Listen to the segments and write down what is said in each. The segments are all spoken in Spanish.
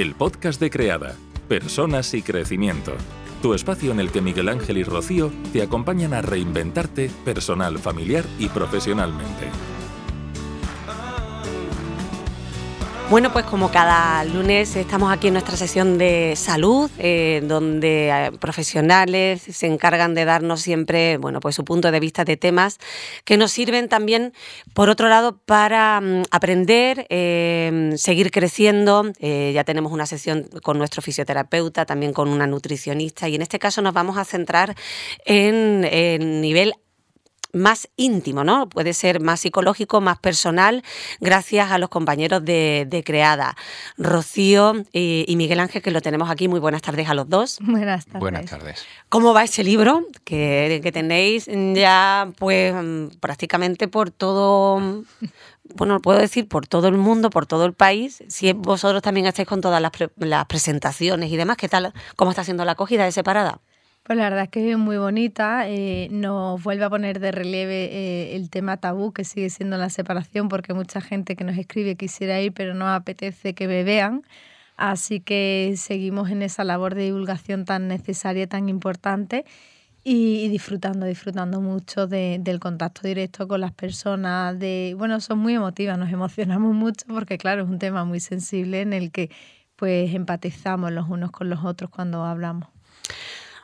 el podcast de Creada, Personas y Crecimiento. Tu espacio en el que Miguel Ángel y Rocío te acompañan a reinventarte personal, familiar y profesionalmente. Bueno, pues como cada lunes estamos aquí en nuestra sesión de salud, eh, donde eh, profesionales se encargan de darnos siempre, bueno, pues su punto de vista de temas que nos sirven también, por otro lado, para mm, aprender, eh, seguir creciendo. ya tenemos una sesión con nuestro fisioterapeuta, también con una nutricionista, y en este caso nos vamos a centrar en el nivel más íntimo, ¿no? Puede ser más psicológico, más personal, gracias a los compañeros de, Creada, Rocío y, Miguel Ángel, que lo tenemos aquí. Muy buenas tardes a los dos. Buenas tardes. Buenas tardes. ¿Cómo va ese libro que, que tenéis ya, pues, prácticamente por todo bueno, puedo decir por todo el mundo, por todo el país. Si vosotros también estáis con todas las, las presentaciones y demás, ¿qué tal? ¿Cómo está siendo la acogida de separada? Pues la verdad es que es muy bonita, eh, nos vuelve a poner de relieve eh, el tema tabú que sigue siendo la separación, porque mucha gente que nos escribe quisiera ir, pero no apetece que me vean. Así que seguimos en esa labor de divulgación tan necesaria, tan importante y, disfrutando, disfrutando mucho del contacto directo con las personas. De, bueno, son muy emotivas, nos emocionamos mucho porque claro, es un tema muy sensible en el que pues empatizamos los unos con los otros cuando hablamos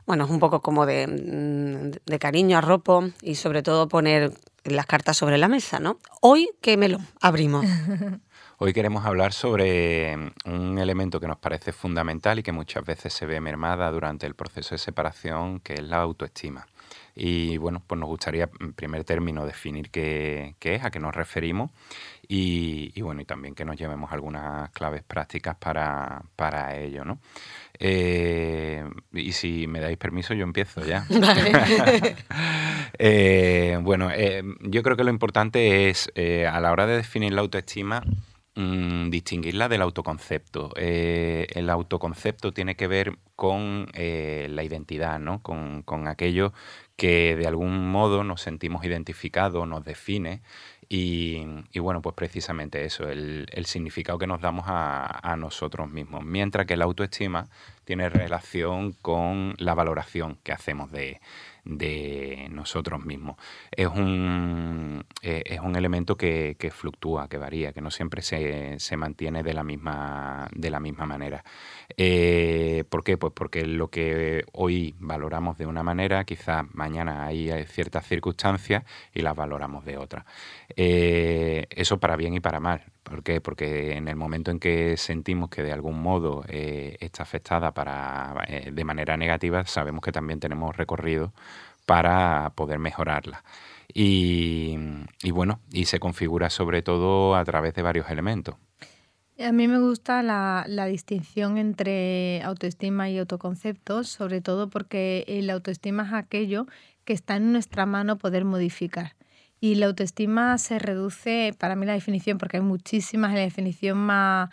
bueno, es un poco como de, mm, de cariño, arropo y sobre todo poner las cartas sobre la mesa, ¿no? Hoy, ¿qué lo abrimos? Hoy queremos hablar sobre mm, un elemento que nos parece fundamental y que muchas veces se ve mermada durante el proceso de separación, que es la autoestima. Y bueno, pues nos gustaría en primer término definir qué, qué es, a qué nos referimos y, y, bueno, y también que nos llevemos algunas claves prácticas para, para ello, ¿no? Eh, y si me dais permiso, yo empiezo ya. Eh, bueno, eh, yo creo que lo importante es, a la hora de definir la autoestima, mm, distinguirla del autoconcepto. el autoconcepto tiene que ver con la identidad, ¿no? Con, con aquello que de algún modo nos sentimos identificados, nos define y, bueno, pues precisamente eso, el, significado que nos damos a, nosotros mismos. Mientras que la autoestima tiene relación con la valoración que hacemos de, nosotros mismos. Es un, eh, es un elemento que, fluctúa, que varía, que no siempre se, se mantiene de la misma, de la misma manera. Eh, ¿Por qué? Pues porque lo que hoy valoramos de una manera, quizás mañana hay ciertas circunstancias y las valoramos de otra. Eh, eso para bien y para mal. ¿Por qué? Porque en el momento en que sentimos que de algún modo eh, está afectada para, de manera negativa, sabemos que también tenemos recorrido para poder mejorarla. y bueno, y se configura sobre todo a través de varios elementos. A mí me gusta la, distinción entre autoestima y autoconcepto, sobre todo porque el autoestima es aquello que está en nuestra mano poder modificar. Y la autoestima se reduce, para mí la definición, porque hay muchísimas, la definición más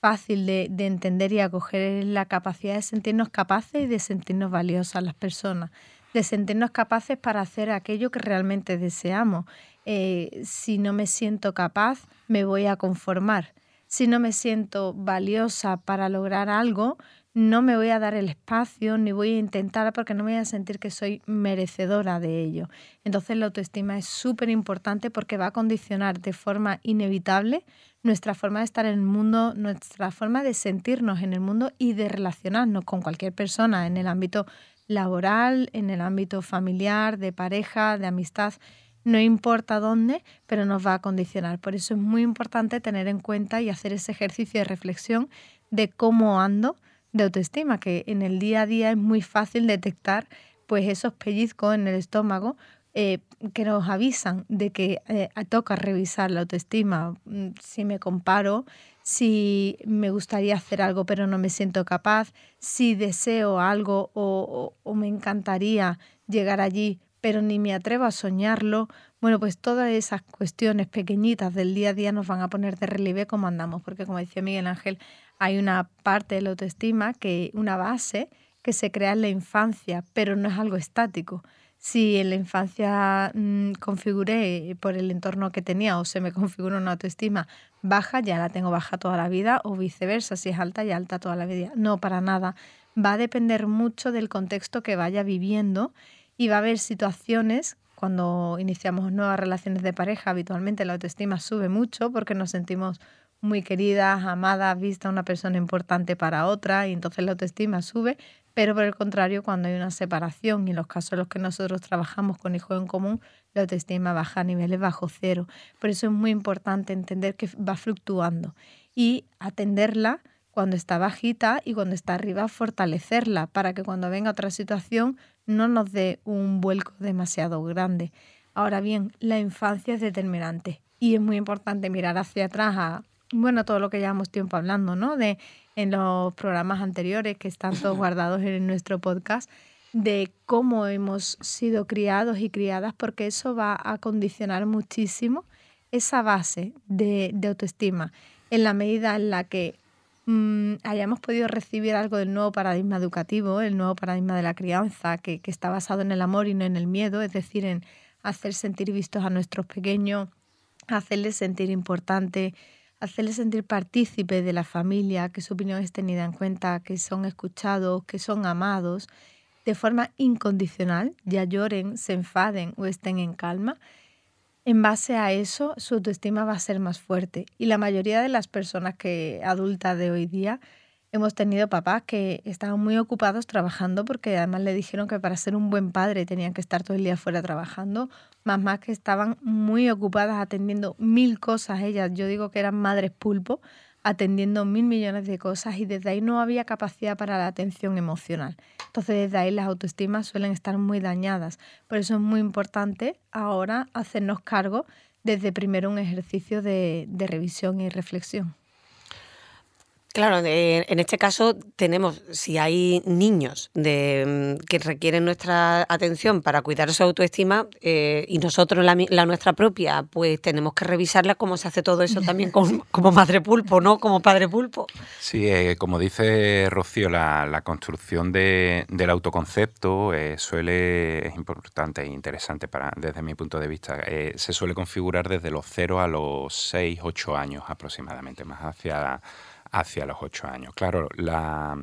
fácil de, entender y acoger es la capacidad de sentirnos capaces y de sentirnos valiosas las personas, de sentirnos capaces para hacer aquello que realmente deseamos. Eh, si no me siento capaz, me voy a conformar si no me siento valiosa para lograr algo, no me voy a dar el espacio ni voy a intentar porque no me voy a sentir que soy merecedora de ello. Entonces la autoestima es súper importante porque va a condicionar de forma inevitable nuestra forma de estar en el mundo, nuestra forma de sentirnos en el mundo y de relacionarnos con cualquier persona en el ámbito laboral, en el ámbito familiar, de pareja, de amistad no importa dónde, pero nos va a condicionar. Por eso es muy importante tener en cuenta y hacer ese ejercicio de reflexión de cómo ando de autoestima, que en el día a día es muy fácil detectar pues esos pellizcos en el estómago eh, que nos avisan de que eh, toca revisar la autoestima. Mm, si me comparo, si me gustaría hacer algo pero no me siento capaz, si deseo algo o me encantaría llegar allí pero ni me atrevo a soñarlo. Bueno, pues todas esas cuestiones pequeñitas del día a día nos van a poner de relieve cómo andamos, porque como decía Miguel Ángel, hay una parte de la autoestima, que una base que se crea en la infancia, pero no es algo estático, si en la infancia mm, configuré por el entorno que tenía o se me configuró una autoestima baja, ya la tengo baja toda la vida o viceversa, si es alta, ya alta toda la vida. No, para nada. Va a depender mucho del contexto que vaya viviendo y va a haber situaciones cuando iniciamos nuevas relaciones de pareja, habitualmente la autoestima sube mucho porque nos sentimos muy queridas, amadas, vista una persona importante para otra y entonces la autoestima sube, pero por el contrario, cuando hay una separación y en los casos en los que nosotros trabajamos con hijos en común, la autoestima baja a niveles bajo cero. Por eso es muy importante entender que va fluctuando y atenderla cuando está bajita y cuando está arriba fortalecerla para que cuando venga otra situación no nos dé un vuelco demasiado grande. Ahora bien, la infancia es determinante y es muy importante mirar hacia atrás a, bueno, todo lo que llevamos tiempo hablando, ¿no? De en los programas anteriores que están todos guardados en nuestro podcast, de cómo hemos sido criados y criadas, porque eso va a condicionar muchísimo esa base de, autoestima en la medida en la que mm, hayamos podido recibir algo del nuevo paradigma educativo, el nuevo paradigma de la crianza, que, que está basado en el amor y no en el miedo, es decir, en hacer sentir vistos a nuestros pequeños, hacerles sentir importante, hacerles sentir partícipe de la familia, que su opinión es tenida en cuenta, que son escuchados, que son amados de forma incondicional, ya lloren, se enfaden o estén en calma, en base a eso su autoestima va a ser más fuerte. Y la mayoría de las personas que adultas de hoy día hemos tenido papás que estaban muy ocupados trabajando porque además le dijeron que para ser un buen padre tenían que estar todo el día fuera trabajando, mamás que estaban muy ocupadas atendiendo mil cosas ellas, yo digo que eran madres pulpo, atendiendo mil millones de cosas y desde ahí no había capacidad para la atención emocional. Entonces desde ahí las autoestimas suelen estar muy dañadas. Por eso es muy importante ahora hacernos cargo desde primero un ejercicio de, de revisión y reflexión. Claro, en este caso tenemos, si hay niños de, mm, que requieren nuestra atención para cuidar su autoestima eh, y nosotros la, nuestra propia, pues tenemos que revisarla cómo se hace todo eso también como madre pulpo, ¿no? Como padre pulpo. Sí, eh, como dice Rocío, la, construcción del autoconcepto eh, suele, es importante e interesante para, desde mi punto de vista, se suele configurar desde los 0 a los 6, 8 años aproximadamente, más hacia hacia los ocho años. Claro, la,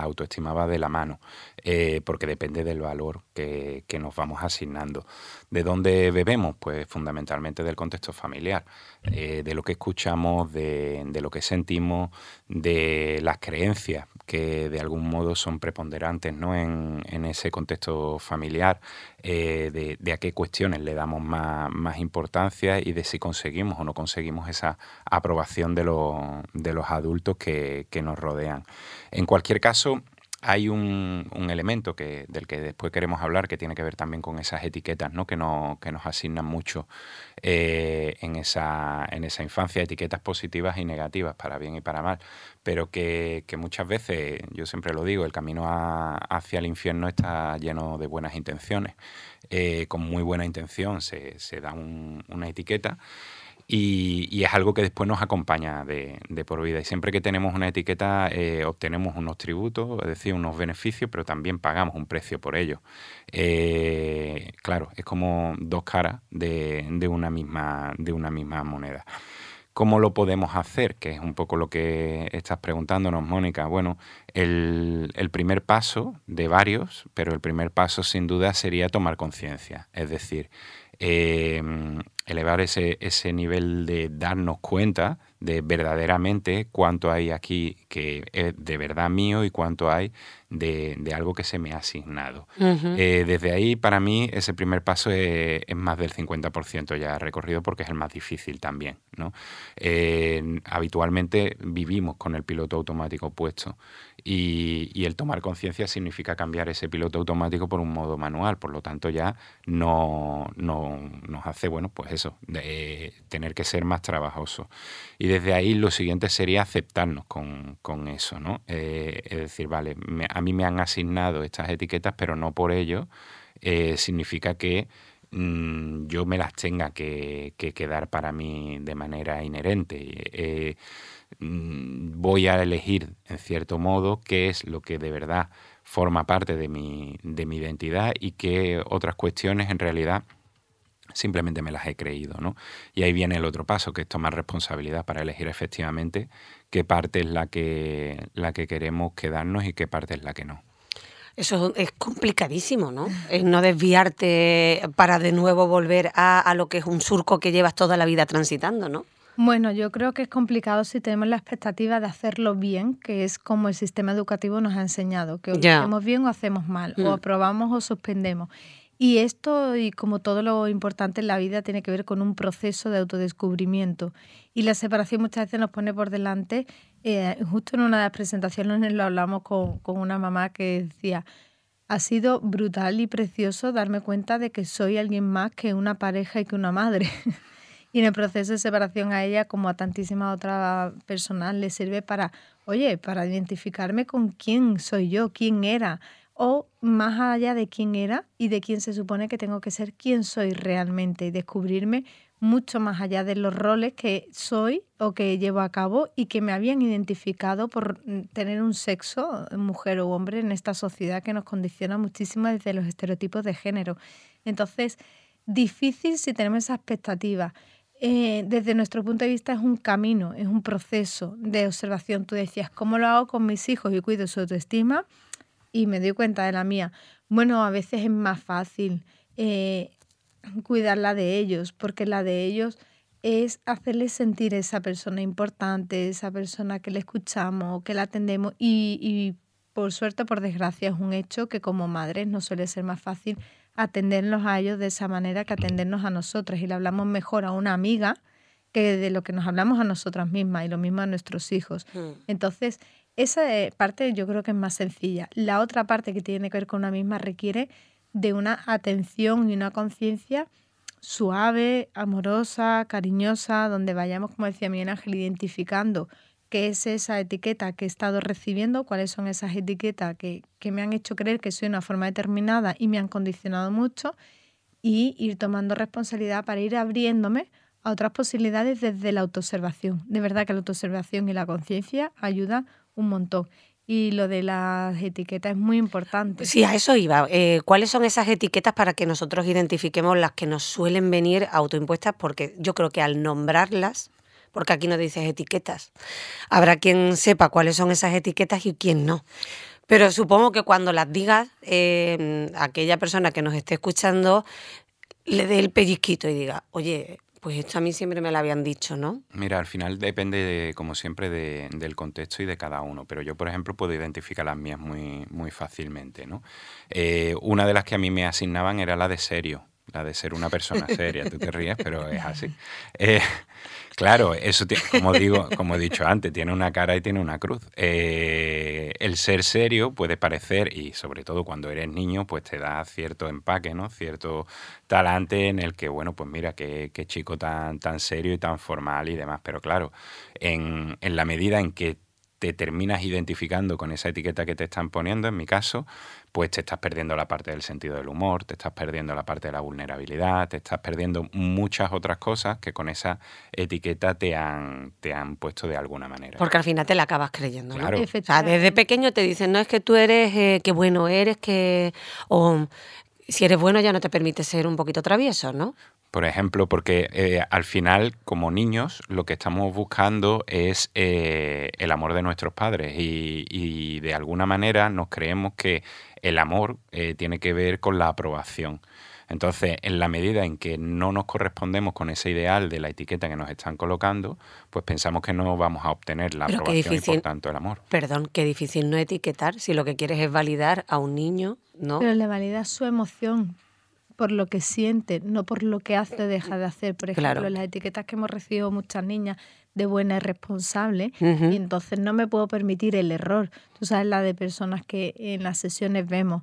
autoestima va de la mano, eh, porque depende del valor que, nos vamos asignando. ¿De dónde bebemos? Pues fundamentalmente del contexto familiar, eh, de lo que escuchamos, de, de, lo que sentimos, de las creencias que de algún modo son preponderantes ¿no? en, ese contexto familiar, eh, de, a qué cuestiones le damos más, importancia y de si conseguimos o no conseguimos esa aprobación de, de los adultos que nos rodean. En cualquier caso, hay un, elemento que, del que después queremos hablar que tiene que ver también con esas etiquetas ¿no? que, no, que nos asignan mucho eh, en, esa, en esa infancia, etiquetas positivas y negativas, para bien y para mal, pero que, muchas veces, yo siempre lo digo, el camino hacia el infierno está lleno de buenas intenciones. Eh, con muy buena intención se, da una etiqueta y, es algo que después nos acompaña de, por vida. Y siempre que tenemos una etiqueta eh, obtenemos unos tributos, es decir, unos beneficios, pero también pagamos un precio por ello. Eh, claro, es como dos caras de, una misma, de una misma moneda. ¿Cómo lo podemos hacer? Que es un poco lo que estás preguntándonos, Mónica. Bueno, el, el, primer paso de varios, pero el primer paso sin duda sería tomar conciencia. Es decir, eh, elevar ese, ese nivel de darnos cuenta de verdaderamente cuánto hay aquí que es de verdad mío y cuánto hay de, algo que se me ha asignado. Eh, desde ahí, para mí, ese primer paso es, más del 50% ya recorrido porque es el más difícil también. ¿no? Eh, habitualmente vivimos con el piloto automático puesto y, el tomar conciencia significa cambiar ese piloto automático por un modo manual, por lo tanto ya no, nos hace, bueno, pues eso, de tener que ser más trabajoso. Y desde ahí lo siguiente sería aceptarnos con, eso, ¿no? Eh, es decir, vale, a mí me han asignado estas etiquetas, pero no por ello eh, significa que mm, yo me las tenga que, quedar para mí de manera inherente. Eh, mm, voy a elegir, en cierto modo, qué es lo que de verdad forma parte de mi, de mi identidad y qué otras cuestiones en realidad simplemente me las he creído, ¿no? Y ahí viene el otro paso, que es tomar responsabilidad para elegir efectivamente qué parte es la que, la que queremos quedarnos y qué parte es la que no. Eso es complicadísimo, ¿no? Es no desviarte para de nuevo volver a, a, lo que es un surco que llevas toda la vida transitando, ¿no? Bueno, yo creo que es complicado si tenemos la expectativa de hacerlo bien, que es como el sistema educativo nos ha enseñado, que o lo hacemos bien o hacemos mal, o mm. aprobamos o suspendemos. Y esto, y como todo lo importante en la vida, tiene que ver con un proceso de autodescubrimiento. Y la separación muchas veces nos pone por delante. Eh, justo en una de las presentaciones lo hablamos con, con una mamá que decía, ha sido brutal y precioso darme cuenta de que soy alguien más que una pareja y que una madre. y en el proceso de separación a ella, como a tantísimas otras personas, le sirve para, oye, para identificarme con quién soy yo, quién era, o más allá de quién era y de quién se supone que tengo que ser, quién soy realmente y descubrirme mucho más allá de los roles que soy o que llevo a cabo y que me habían identificado por mm, tener un sexo, mujer o hombre, en esta sociedad que nos condiciona muchísimo desde los estereotipos de género. Entonces, difícil si tenemos esa expectativa. Eh, desde nuestro punto de vista es un camino, es un proceso de observación. Tú decías, ¿cómo lo hago con mis hijos y cuido su autoestima? Y me doy cuenta de la mía. Bueno, a veces es más fácil eh, cuidar la de ellos, porque la de ellos es hacerles sentir esa persona importante, esa persona que le escuchamos, que la atendemos y, y por suerte, por desgracia, es un hecho que como madres no suele ser más fácil atenderlos a ellos de esa manera que atendernos a nosotras y le hablamos mejor a una amiga que de lo que nos hablamos a nosotras mismas y lo mismo a nuestros hijos. Mm. Entonces, esa eh, parte yo creo que es más sencilla. La otra parte que tiene que ver con una misma requiere de una atención y una conciencia suave, amorosa, cariñosa, donde vayamos, como decía Miguel Ángel, identificando qué es esa etiqueta que he estado recibiendo, cuáles son esas etiquetas que, que me han hecho creer que soy de una forma determinada y me han condicionado mucho, y ir tomando responsabilidad para ir abriéndome a otras posibilidades desde la autoobservación. De verdad que la autoobservación y la conciencia ayudan un montón. Y lo de las etiquetas es muy importante. Sí, a eso iba. Eh, ¿Cuáles son esas etiquetas para que nosotros identifiquemos las que nos suelen venir autoimpuestas? Porque yo creo que al nombrarlas, porque aquí no dices etiquetas, habrá quien sepa cuáles son esas etiquetas y quién no. Pero supongo que cuando las digas, eh, aquella persona que nos esté escuchando le dé el pellizquito y diga, oye, pues esto a mí siempre me lo habían dicho, ¿no? Mira, al final depende, como siempre, del contexto y de cada uno. Pero yo, por ejemplo, puedo identificar las mías muy, muy fácilmente, ¿no? Eh, una de las que a mí me asignaban era la de serio, la de ser una persona seria. Tú te ríes, pero es así. Eh, Claro, eso, como digo, como he dicho antes, tiene una cara y tiene una cruz. Eh, el ser serio puede parecer, y sobre todo cuando eres niño, pues te da cierto empaque, ¿no? Cierto talante en el que, bueno, pues mira, qué, chico tan, tan serio y tan formal y demás. Pero claro, en, en la medida en que te terminas identificando con esa etiqueta que te están poniendo, en mi caso, pues te estás perdiendo la parte del sentido del humor, te estás perdiendo la parte de la vulnerabilidad, te estás perdiendo muchas otras cosas que con esa etiqueta te han, te han puesto de alguna manera. Porque al final te la acabas creyendo, ¿no? O sea, desde pequeño te dicen, no es que tú eres, eh, que bueno eres, que... O si eres bueno ya no te permite ser un poquito travieso, ¿no? Por ejemplo, porque eh, al final, como niños, lo que estamos buscando es eh, el amor de nuestros padres y, de alguna manera nos creemos que el amor eh, tiene que ver con la aprobación. Entonces, en la medida en que no nos correspondemos con ese ideal de la etiqueta que nos están colocando, pues pensamos que no vamos a obtener la aprobación y por tanto el amor. Perdón, qué difícil no etiquetar si lo que quieres es validar a un niño, ¿no? Pero le valida su emoción por lo que siente, no por lo que hace o deja de hacer. Por ejemplo, las etiquetas que hemos recibido muchas niñas de buena y responsable, y entonces no me puedo permitir el error. Tú sabes la de personas que en las sesiones vemos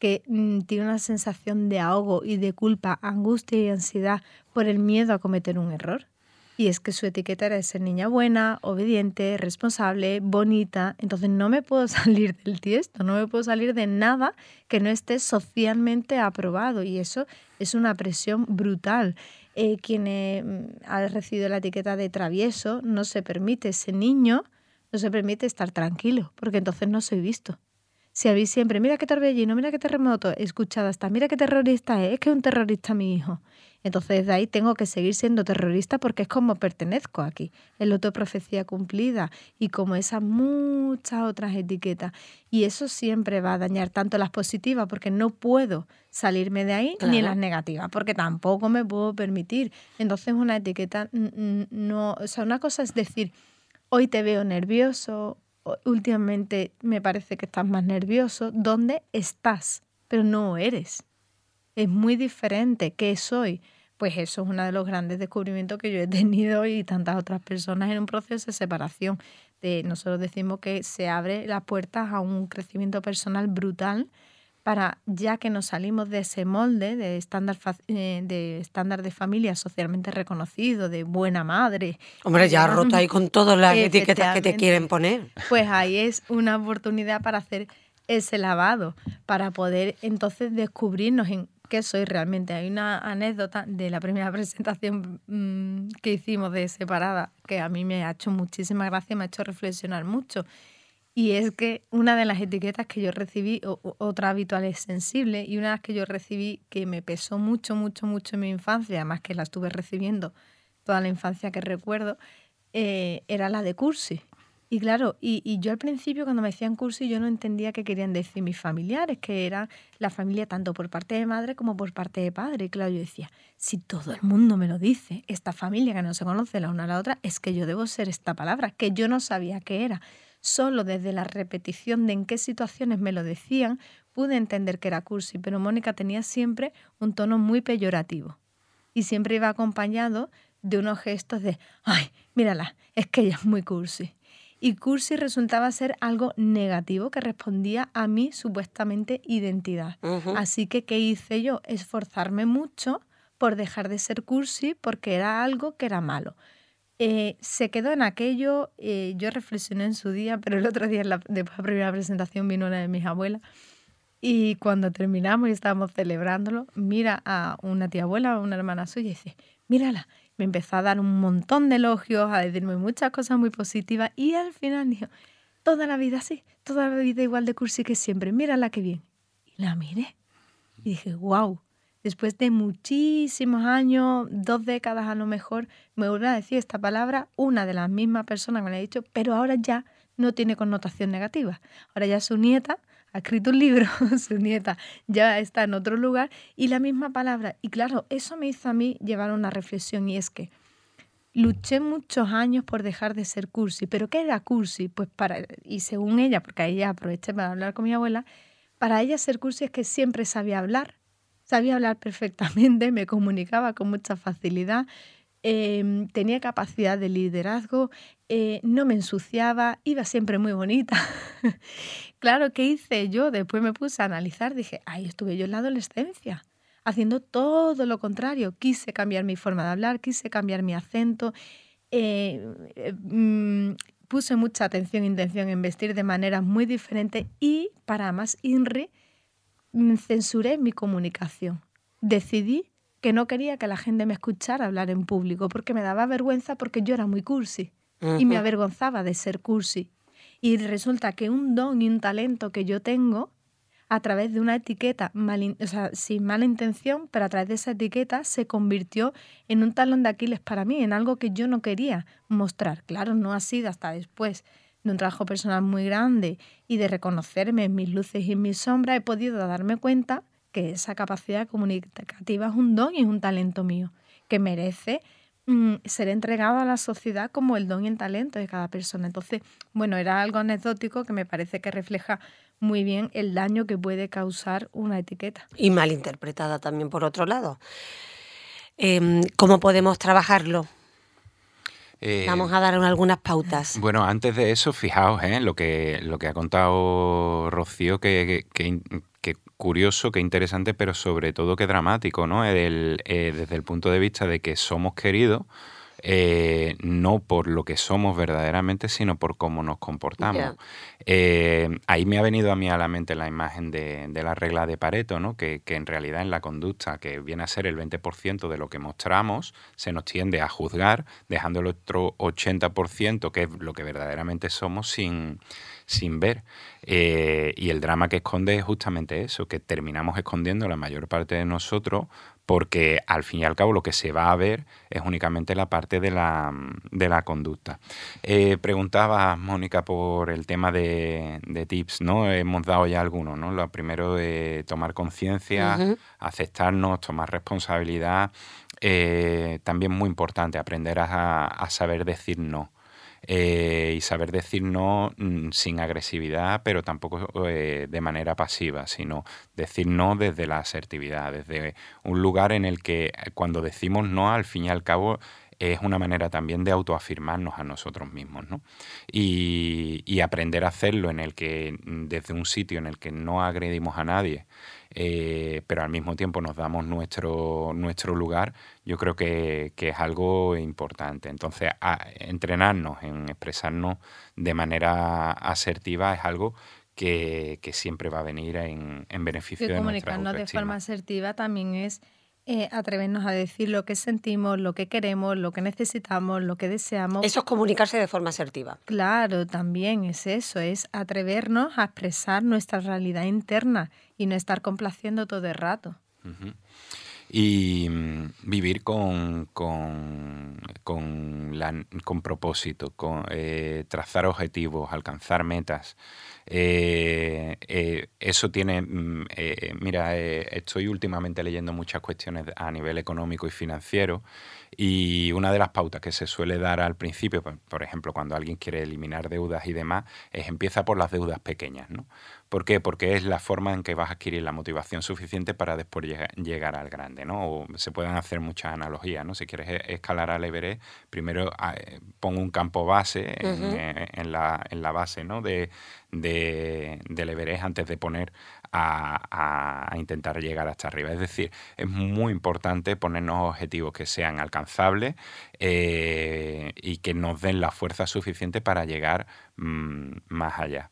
que mm, tiene una sensación de ahogo y de culpa, angustia y ansiedad por el miedo a cometer un error. Y es que su etiqueta era de ser niña buena, obediente, responsable, bonita. Entonces no me puedo salir del tiesto, no me puedo salir de nada que no esté socialmente aprobado. Y eso es una presión brutal. Eh, quien eh, ha recibido la etiqueta de travieso no se permite, ese niño no se permite estar tranquilo, porque entonces no soy visto. Si habéis siempre, mira qué torbellino, mira qué terremoto, escuchado hasta, mira qué terrorista es, es que es un terrorista mi hijo. Entonces de ahí tengo que seguir siendo terrorista porque es como pertenezco aquí, es la profecía cumplida y como esas muchas otras etiquetas. Y eso siempre va a dañar tanto las positivas porque no puedo salirme de ahí ni las negativas porque tampoco me puedo permitir. Entonces una etiqueta no, o sea, una cosa es decir, hoy te veo nervioso, últimamente me parece que estás más nervioso, ¿dónde estás? Pero no eres es muy diferente. ¿Qué soy? Pues eso es uno de los grandes descubrimientos que yo he tenido y tantas otras personas en un proceso de separación. De, nosotros decimos que se abre las puertas a un crecimiento personal brutal para ya que nos salimos de ese molde de estándar eh, de estándar de familia socialmente reconocido, de buena madre. Hombre, ya roto ahí con todas las etiquetas que te quieren poner. Pues ahí es una oportunidad para hacer ese lavado, para poder entonces descubrirnos en soy realmente. Hay una anécdota de la primera presentación mm, que hicimos de Separada que a mí me ha hecho muchísima gracia, me ha hecho reflexionar mucho. Y es que una de las etiquetas que yo recibí, otra habitual es sensible, y una de que yo recibí que me pesó mucho, mucho, mucho en mi infancia, además que la estuve recibiendo toda la infancia que recuerdo, eh, era la de cursi. Y claro, y, yo al principio cuando me decían cursi yo no entendía qué querían decir mis familiares, que era la familia tanto por parte de madre como por parte de padre. Y claro, yo decía, si todo el mundo me lo dice, esta familia que no se conoce la una a la otra, es que yo debo ser esta palabra, que yo no sabía qué era. Solo desde la repetición de en qué situaciones me lo decían, pude entender que era cursi, pero Mónica tenía siempre un tono muy peyorativo. Y siempre iba acompañado de unos gestos de, ay, mírala, es que ella es muy cursi y cursi resultaba ser algo negativo que respondía a mi supuestamente identidad. Así que, ¿qué hice yo? Esforzarme mucho por dejar de ser cursi porque era algo que era malo. Eh, se quedó en aquello, eh, yo reflexioné en su día, pero el otro día, la, después de la primera presentación, vino una de mis abuelas y cuando terminamos y estábamos celebrándolo, mira a una tía abuela, a una hermana suya y dice, mírala, empezó a dar un montón de elogios, a decirme muchas cosas muy positivas y al final dijo, toda la vida así, toda la vida igual de cursi que siempre, mírala qué bien. Y la miré y dije, wow, después de muchísimos años, dos décadas a lo mejor, me vuelve a decir esta palabra una de las mismas personas que me la ha dicho, pero ahora ya no tiene connotación negativa. Ahora ya su nieta ha escrito un libro, su nieta ya está en otro lugar y la misma palabra. Y claro, eso me hizo a mí llevar una reflexión y es que luché muchos años por dejar de ser cursi. ¿Pero qué era cursi? Pues para, y según ella, porque ella aproveché para hablar con mi abuela, para ella ser cursi es que siempre sabía hablar, sabía hablar perfectamente, me comunicaba con mucha facilidad, Em, tenía capacidad de liderazgo, eh, no me ensuciaba, iba siempre muy bonita. claro, ¿qué hice yo? Después me puse a analizar, dije, ahí estuve yo en la adolescencia, haciendo todo lo contrario. Quise cambiar mi forma de hablar, quise cambiar mi acento. Eh, eh, mm, puse mucha atención e intención en vestir de manera muy diferente y, para más INRI, mm, censuré mi comunicación. Decidí que no quería que la gente me escuchara hablar en público porque me daba vergüenza porque yo era muy cursi y me avergonzaba de ser cursi. Y resulta que un don y un talento que yo tengo a través de una etiqueta, o sea, sin mala intención, pero a través de esa etiqueta se convirtió en un talón de Aquiles para mí, en algo que yo no quería mostrar. Claro, no ha sido hasta después de un trabajo personal muy grande y de reconocerme en mis luces y en mis sombras, he podido darme cuenta que esa capacidad comunicativa es un don y es un talento mío, que merece mm, ser entregado a la sociedad como el don y el talento de cada persona. Entonces, bueno, era algo anecdótico que me parece que refleja muy bien el daño que puede causar una etiqueta. Y mal interpretada también, por otro lado. Em, ¿Cómo podemos trabajarlo? Eh, Vamos a dar algunas pautas. Bueno, antes de eso, fijaos en ¿eh? lo, que, lo que ha contado Rocío, que, curioso, qué interesante, pero sobre todo qué dramático, ¿no? Eh, desde el punto de vista de que somos queridos, eh, no por lo que somos verdaderamente, sino por cómo nos comportamos. Eh, ahí me ha venido a mí a la mente la imagen de, la regla de Pareto, ¿no? que, en realidad en la conducta, que viene a ser el 20% de lo que mostramos, se nos tiende a juzgar, dejando el otro 80%, que es lo que verdaderamente somos, sin, sin ver. Eh, y el drama que esconde es justamente eso, que terminamos escondiendo la mayor parte de nosotros porque al fin y al cabo lo que se va a ver es únicamente la parte de la, de la conducta. Eh, preguntaba Mónica por el tema de, tips, ¿no? Hemos dado ya algunos, ¿no? Lo primero de tomar conciencia, aceptarnos, tomar responsabilidad. Eh, también muy importante, aprender a saber decir no. Eh, y saber decir no mm, sin agresividad, pero tampoco eh, de manera pasiva, sino decir no desde la asertividad, desde un lugar en el que eh, cuando decimos no, al fin y al cabo, es una manera también de autoafirmarnos a nosotros mismos, ¿no? Y, y, aprender a hacerlo en el que, desde un sitio en el que no agredimos a nadie, eh, pero al mismo tiempo nos damos nuestro, nuestro lugar, yo creo que, es algo importante. Entonces, entrenarnos en expresarnos de manera asertiva es algo que, siempre va a venir en, en beneficio de nuestra comunicarnos de forma asertiva también es eh, atrevernos a decir lo que sentimos, lo que queremos, lo que necesitamos, lo que deseamos. Eso es comunicarse de forma asertiva. Claro, también es eso, es atrevernos a expresar nuestra realidad interna y no estar complaciendo todo el rato. Y mm, vivir con, con, con, con propósito, con, eh, trazar objetivos, alcanzar metas. Eh, eh, eso tiene, mm, eh, mira, estoy últimamente leyendo muchas cuestiones a nivel económico y financiero y una de las pautas que se suele dar al principio, por ejemplo, cuando alguien quiere eliminar deudas y demás, es empieza por las deudas pequeñas, ¿no? ¿Por qué? Porque es la forma en que vas a adquirir la motivación suficiente para después llegar al grande, ¿no? O se pueden hacer muchas analogías, ¿no? Si quieres e, escalar al Everest, primero ah, pongo un campo base en, la, en la base, ¿no? De, de, del Everest antes de poner a, intentar llegar hasta arriba. Es decir, es muy importante ponernos objetivos que sean alcanzables eh, y que nos den la fuerza suficiente para llegar mm, más allá.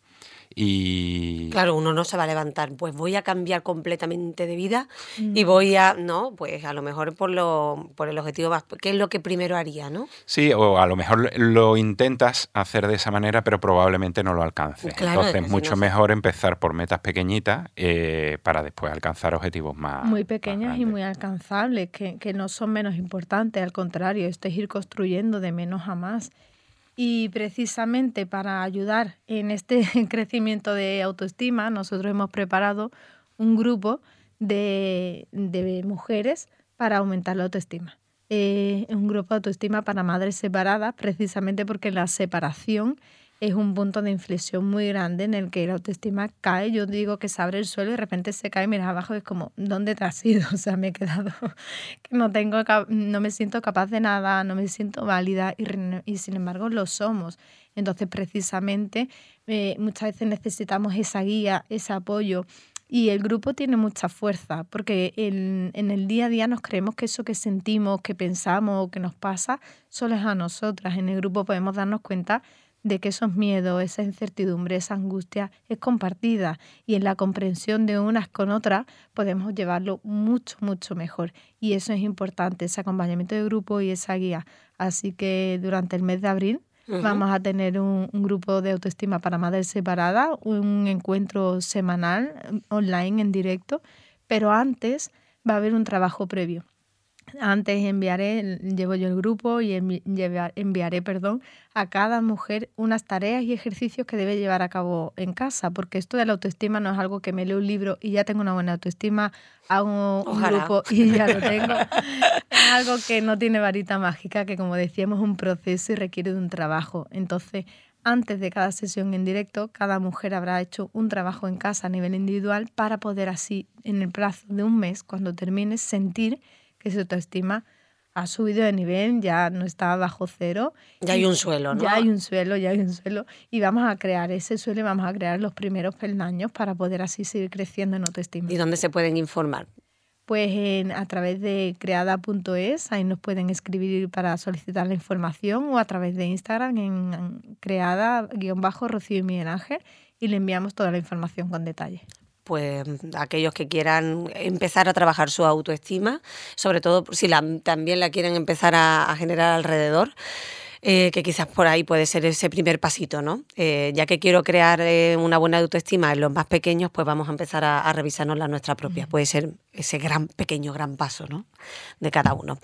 Y... Claro, uno no se va a levantar, pues voy a cambiar completamente de vida y voy a, no, pues a lo mejor por, lo, por el objetivo más, ¿qué es lo que primero haría, no? Sí, o a lo mejor lo intentas hacer de esa manera, pero probablemente no lo alcances. Entonces, mucho mejor empezar por metas pequeñitas eh, para después alcanzar objetivos más... Muy pequeñas y muy alcanzables, que, que no son menos importantes, al contrario, esto es ir construyendo de menos a más. Y precisamente para ayudar en este crecimiento de autoestima, nosotros hemos preparado un grupo de, mujeres para aumentar la autoestima. Eh, un grupo de autoestima para madres separadas, precisamente porque la separación es un punto de inflexión muy grande en el que la autoestima cae. Yo digo que se abre el suelo y de repente se cae, miras abajo y es como, ¿dónde te has ido? O sea, me he quedado, que no, tengo, no me siento capaz de nada, no me siento válida y, y sin embargo lo somos. Entonces, precisamente, eh, muchas veces necesitamos esa guía, ese apoyo. Y el grupo tiene mucha fuerza, porque en, en, el día a día nos creemos que eso que sentimos, que pensamos o que nos pasa, solo es a nosotras. En el grupo podemos darnos cuenta de que esos miedos, esa incertidumbre, esa angustia es compartida y en la comprensión de unas con otras podemos llevarlo mucho, mucho mejor. Y eso es importante, ese acompañamiento de grupo y esa guía. Así que durante el mes de abril vamos a tener un, un, grupo de autoestima para madres separadas, un encuentro semanal online en directo, pero antes va a haber un trabajo previo. Antes enviaré, llevo yo el grupo y enviaré, perdón, a cada mujer unas tareas y ejercicios que debe llevar a cabo en casa, porque esto de la autoestima no es algo que me leo un libro y ya tengo una buena autoestima, hago un grupo y ya lo tengo. es algo que no tiene varita mágica, que como decíamos es un proceso y requiere de un trabajo. Entonces, antes de cada sesión en directo, cada mujer habrá hecho un trabajo en casa a nivel individual para poder así, en el plazo de un mes, cuando termine, sentir que su autoestima ha subido de nivel, ya no está bajo cero. Ya hay un suelo, ¿no? Ya hay un suelo, ya hay un suelo. Y vamos a crear ese suelo y vamos a crear los primeros peldaños para poder así seguir creciendo en autoestima. ¿Y dónde se pueden informar? Pues en, a través de creada.es, ahí nos pueden escribir para solicitar la información o a través de Instagram en creada-rocío y Miguel Ángel y le enviamos toda la información con detalle pues aquellos que quieran empezar a trabajar su autoestima, sobre todo si la, también la quieren empezar a generar alrededor. Eh, que quizás por ahí puede ser ese primer pasito, ¿no? Eh, ya que quiero crear eh, una buena autoestima en los más pequeños, pues vamos a empezar a, revisarnos la nuestra propia. Puede ser ese gran, pequeño, gran paso, ¿no? De cada uno.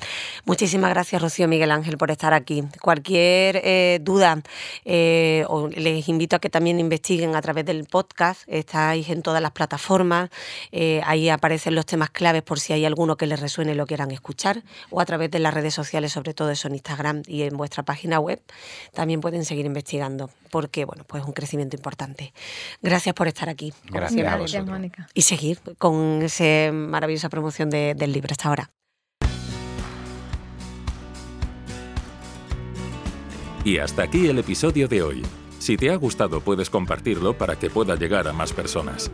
Muchísimas gracias, Rocío Miguel Ángel, por estar aquí. Cualquier duda, les invito a que también investiguen a través del podcast. Estáis en todas las plataformas. ahí aparecen los temas claves por si hay alguno que les resuene y lo quieran escuchar. O a través de las redes sociales, sobre todo eso en Instagram y en vuestra página web, también pueden seguir investigando, porque bueno, pues es un crecimiento importante. Gracias por estar aquí. Gracias, Mónica. Y seguir con esa maravillosa promoción del libro hasta ahora. Y hasta aquí el episodio de hoy. Si te ha gustado puedes compartirlo para que pueda llegar a más personas.